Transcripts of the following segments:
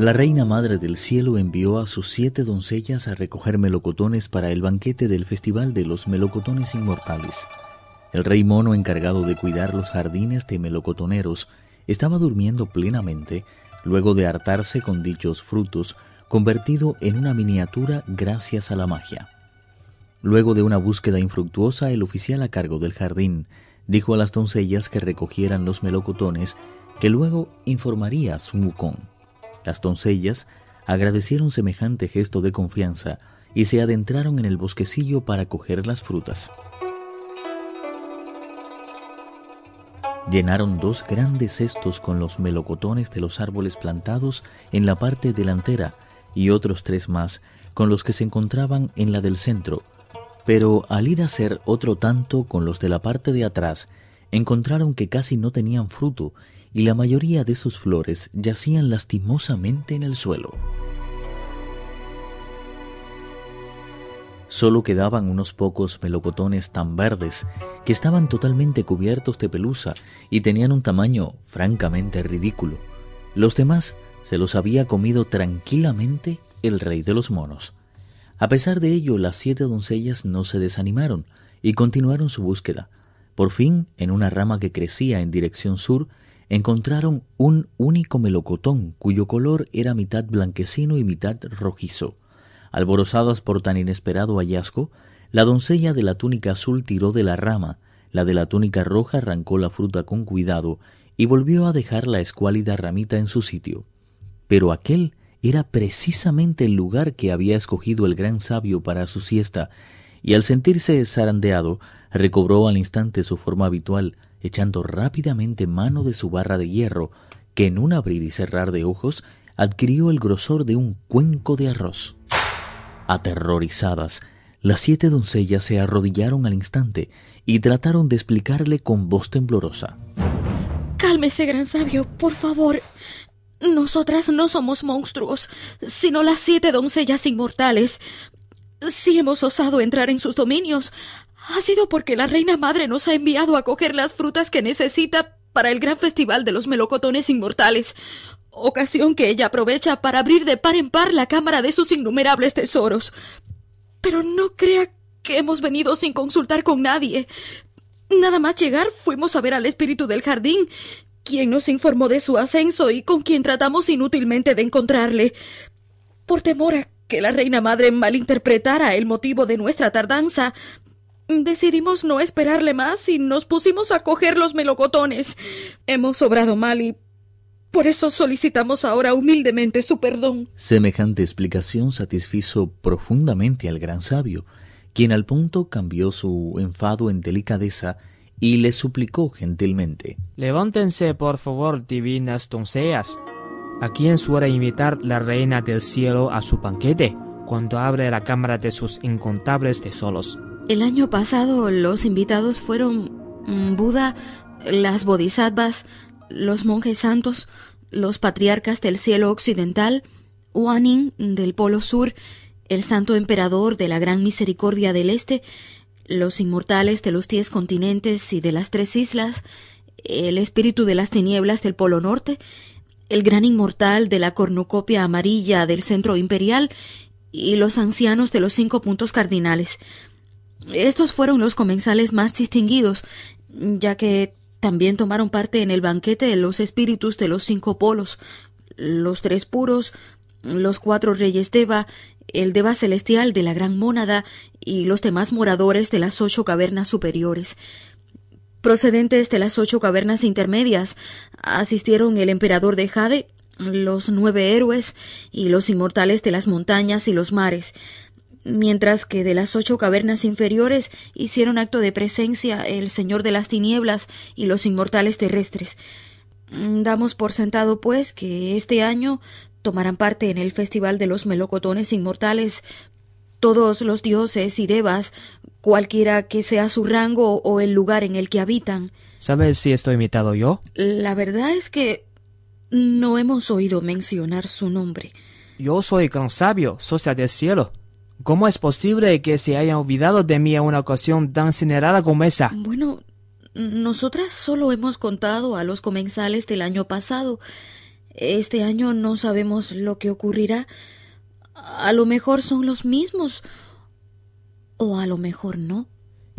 La reina madre del cielo envió a sus siete doncellas a recoger melocotones para el banquete del Festival de los Melocotones Inmortales. El rey mono encargado de cuidar los jardines de melocotoneros estaba durmiendo plenamente luego de hartarse con dichos frutos, convertido en una miniatura gracias a la magia. Luego de una búsqueda infructuosa, el oficial a cargo del jardín dijo a las doncellas que recogieran los melocotones, que luego informaría a Sun Wukong. Las doncellas agradecieron semejante gesto de confianza y se adentraron en el bosquecillo para coger las frutas. Llenaron dos grandes cestos con los melocotones de los árboles plantados en la parte delantera y otros tres más con los que se encontraban en la del centro, pero al ir a hacer otro tanto con los de la parte de atrás, encontraron que casi no tenían fruto y la mayoría de sus flores yacían lastimosamente en el suelo. Solo quedaban unos pocos melocotones tan verdes que estaban totalmente cubiertos de pelusa y tenían un tamaño francamente ridículo. Los demás se los había comido tranquilamente el rey de los monos. A pesar de ello, las siete doncellas no se desanimaron y continuaron su búsqueda. Por fin, en una rama que crecía en dirección sur, encontraron un único melocotón cuyo color era mitad blanquecino y mitad rojizo. Alborozadas por tan inesperado hallazgo, la doncella de la túnica azul tiró de la rama, la de la túnica roja arrancó la fruta con cuidado y volvió a dejar la escuálida ramita en su sitio. Pero aquel era precisamente el lugar que había escogido el gran sabio para su siesta, y al sentirse zarandeado, recobró al instante su forma habitual, echando rápidamente mano de su barra de hierro, que en un abrir y cerrar de ojos adquirió el grosor de un cuenco de arroz. Aterrorizadas, las siete doncellas se arrodillaron al instante y trataron de explicarle con voz temblorosa. Cálmese, gran sabio, por favor. Nosotras no somos monstruos, sino las siete doncellas inmortales. Si hemos osado entrar en sus dominios, ha sido porque la reina madre nos ha enviado a coger las frutas que necesita para el gran festival de los melocotones inmortales, ocasión que ella aprovecha para abrir de par en par la cámara de sus innumerables tesoros. Pero no crea que hemos venido sin consultar con nadie. Nada más llegar fuimos a ver al espíritu del jardín, quien nos informó de su ascenso y con quien tratamos inútilmente de encontrarle. Por temor a que la reina madre malinterpretara el motivo de nuestra tardanza, Decidimos no esperarle más y nos pusimos a coger los melocotones. Hemos obrado mal y por eso solicitamos ahora humildemente su perdón. Semejante explicación satisfizo profundamente al gran sabio, quien al punto cambió su enfado en delicadeza y le suplicó gentilmente. Levántense, por favor, divinas doncellas. ¿A quién suele invitar la reina del cielo a su banquete cuando abre la cámara de sus incontables tesoros? El año pasado los invitados fueron mm, Buda, las bodhisattvas, los monjes santos, los patriarcas del cielo occidental, Wanin del polo sur, el santo emperador de la gran misericordia del este, los inmortales de los diez continentes y de las tres islas, el espíritu de las tinieblas del polo norte, el gran inmortal de la cornucopia amarilla del centro imperial y los ancianos de los cinco puntos cardinales. Estos fueron los comensales más distinguidos, ya que también tomaron parte en el banquete de los espíritus de los cinco polos, los tres puros, los cuatro reyes Deva, el Deva celestial de la gran mónada y los demás moradores de las ocho cavernas superiores. Procedentes de las ocho cavernas intermedias asistieron el emperador de Jade, los nueve héroes y los inmortales de las montañas y los mares, mientras que de las ocho cavernas inferiores hicieron acto de presencia el Señor de las Tinieblas y los inmortales terrestres. Mm, damos por sentado, pues, que este año tomarán parte en el Festival de los Melocotones Inmortales todos los dioses y devas, cualquiera que sea su rango o el lugar en el que habitan. ¿Sabes si estoy imitado yo? La verdad es que no hemos oído mencionar su nombre. Yo soy gran sabio, socia del cielo. ¿Cómo es posible que se hayan olvidado de mí en una ocasión tan cinerada como esa? Bueno, nosotras solo hemos contado a los comensales del año pasado. Este año no sabemos lo que ocurrirá. A lo mejor son los mismos. O a lo mejor no.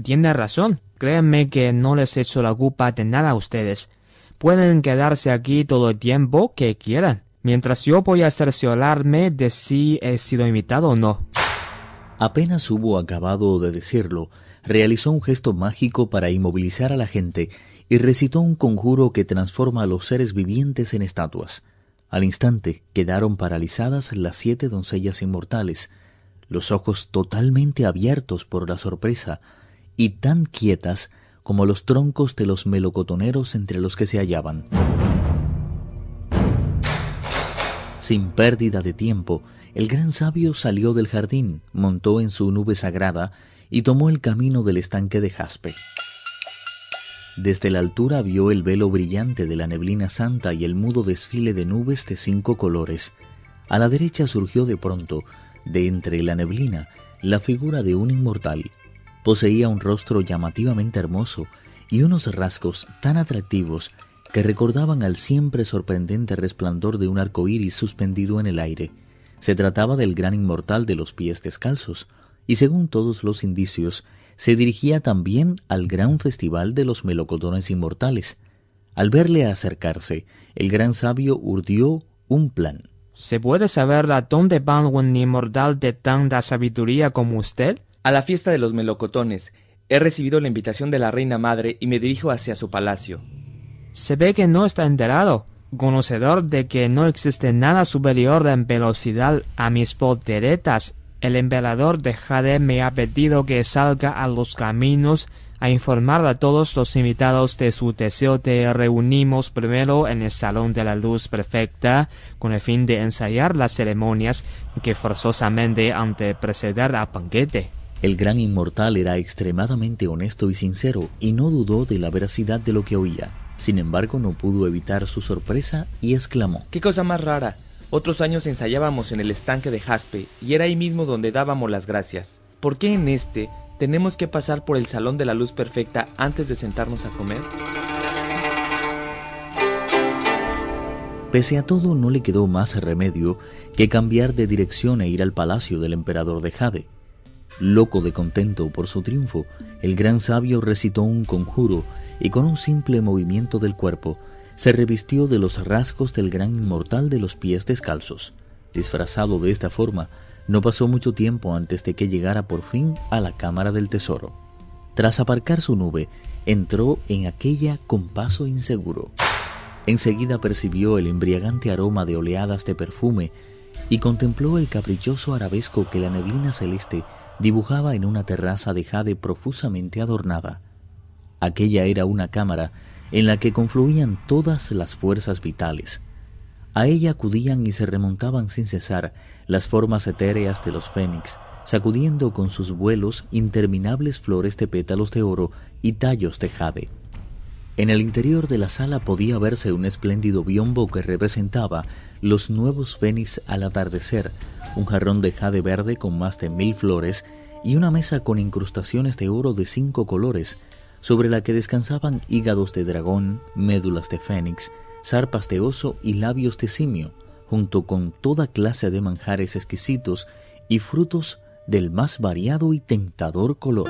Tiene razón. Créanme que no les echo la culpa de nada a ustedes. Pueden quedarse aquí todo el tiempo que quieran, mientras yo voy a cerciorarme de si he sido invitado o no. Apenas hubo acabado de decirlo, realizó un gesto mágico para inmovilizar a la gente y recitó un conjuro que transforma a los seres vivientes en estatuas. Al instante quedaron paralizadas las siete doncellas inmortales, los ojos totalmente abiertos por la sorpresa, y tan quietas como los troncos de los melocotoneros entre los que se hallaban. Sin pérdida de tiempo, el gran sabio salió del jardín, montó en su nube sagrada y tomó el camino del estanque de jaspe. Desde la altura vio el velo brillante de la neblina santa y el mudo desfile de nubes de cinco colores. A la derecha surgió de pronto, de entre la neblina, la figura de un inmortal, Poseía un rostro llamativamente hermoso y unos rasgos tan atractivos que recordaban al siempre sorprendente resplandor de un arco iris suspendido en el aire. Se trataba del gran inmortal de los pies descalzos, y según todos los indicios, se dirigía también al gran festival de los melocotones inmortales. Al verle acercarse, el gran sabio urdió un plan. ¿Se puede saber a dónde va un inmortal de tanta sabiduría como usted? A la fiesta de los melocotones. He recibido la invitación de la reina madre y me dirijo hacia su palacio. Se ve que no está enterado, conocedor de que no existe nada superior en velocidad a mis volteretas. El emperador de Jade me ha pedido que salga a los caminos a informar a todos los invitados de su deseo de reunimos primero en el Salón de la Luz Perfecta con el fin de ensayar las ceremonias que forzosamente han de preceder al banquete. El gran inmortal era extremadamente honesto y sincero y no dudó de la veracidad de lo que oía. Sin embargo, no pudo evitar su sorpresa y exclamó ¡Qué cosa más rara! Otros años ensayábamos en el estanque de Jaspe y era ahí mismo donde dábamos las gracias. ¿Por qué en este tenemos que pasar por el Salón de la Luz Perfecta antes de sentarnos a comer? Pese a todo, no le quedó más remedio que cambiar de dirección e ir al palacio del emperador de Jade. Loco de contento por su triunfo, el gran sabio recitó un conjuro y con un simple movimiento del cuerpo se revistió de los rasgos del gran inmortal de los pies descalzos. Disfrazado de esta forma, no pasó mucho tiempo antes de que llegara por fin a la cámara del tesoro. Tras aparcar su nube, entró en aquella con paso inseguro. Enseguida percibió el embriagante aroma de oleadas de perfume y contempló el caprichoso arabesco que la neblina celeste dibujaba en una terraza de jade profusamente adornada. Aquella era una cámara en la que confluían todas las fuerzas vitales. A ella acudían y se remontaban sin cesar las formas etéreas de los fénix, sacudiendo con sus vuelos interminables flores de pétalos de oro y tallos de jade. En el interior de la sala podía verse un espléndido biombo que representaba los nuevos fénix al atardecer, un jarrón de jade verde con más de mil flores y una mesa con incrustaciones de oro de cinco colores, sobre la que descansaban hígados de dragón, médulas de fénix, zarpas de oso y labios de simio, junto con toda clase de manjares exquisitos y frutos del más variado y tentador color.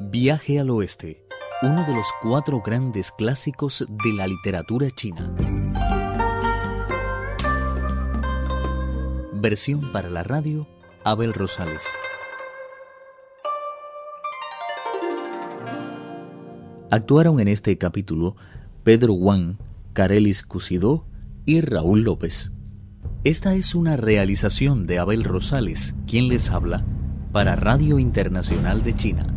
Viaje al Oeste, uno de los cuatro grandes clásicos de la literatura china. Versión para la radio, Abel Rosales. Actuaron en este capítulo Pedro Wang, Carelis Cusidó y Raúl López. Esta es una realización de Abel Rosales, quien les habla, para Radio Internacional de China.